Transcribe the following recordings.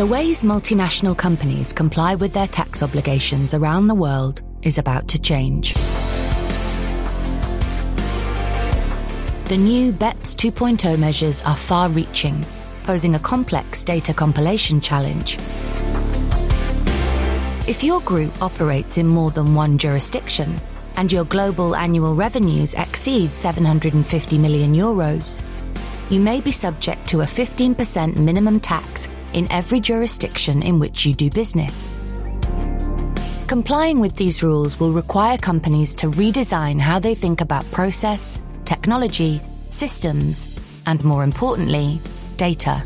The ways multinational companies comply with their tax obligations around the world is about to change. The new BEPS 2.0 measures are far reaching, posing a complex data compilation challenge. If your group operates in more than one jurisdiction and your global annual revenues exceed 750 million euros, you may be subject to a 15% minimum tax in every jurisdiction in which you do business. Complying with these rules will require companies to redesign how they think about process, technology, systems, and more importantly, data.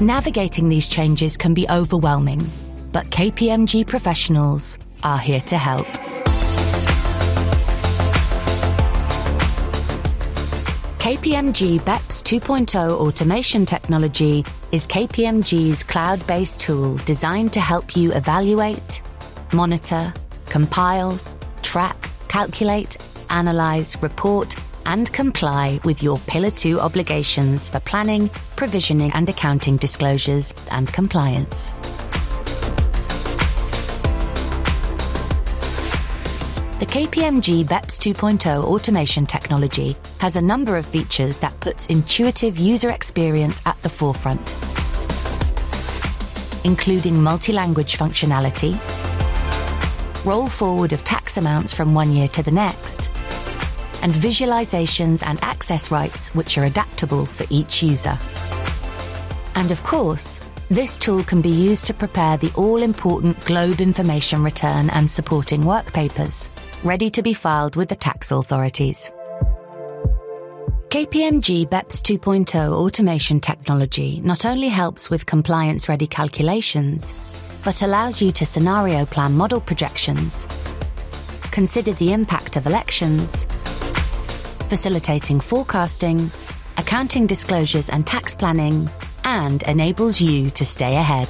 Navigating these changes can be overwhelming, but KPMG professionals are here to help. KPMG BEPS 2.0 automation technology is KPMG's cloud based tool designed to help you evaluate, monitor, compile, track, calculate, analyze, report, and comply with your Pillar 2 obligations for planning, provisioning, and accounting disclosures and compliance. The KPMG BEPS 2.0 automation technology has a number of features that puts intuitive user experience at the forefront, including multi-language functionality, roll forward of tax amounts from one year to the next, and visualizations and access rights which are adaptable for each user. And of course, this tool can be used to prepare the all important Globe information return and supporting work papers, ready to be filed with the tax authorities. KPMG BEPS 2.0 automation technology not only helps with compliance ready calculations, but allows you to scenario plan model projections, consider the impact of elections, facilitating forecasting, accounting disclosures and tax planning, and enables you to stay ahead.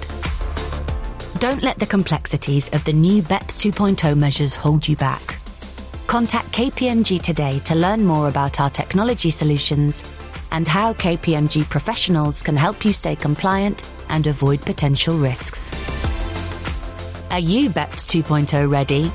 Don't let the complexities of the new BEPS 2.0 measures hold you back. Contact KPMG today to learn more about our technology solutions and how KPMG professionals can help you stay compliant and avoid potential risks. Are you BEPS 2.0 ready?